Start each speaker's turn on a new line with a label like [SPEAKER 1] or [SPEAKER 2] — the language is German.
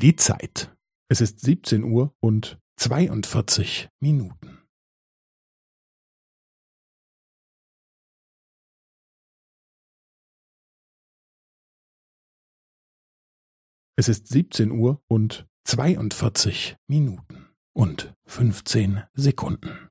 [SPEAKER 1] Die Zeit. Es ist 17 Uhr und 42 Minuten. Es ist 17 Uhr und 42 Minuten und 15 Sekunden.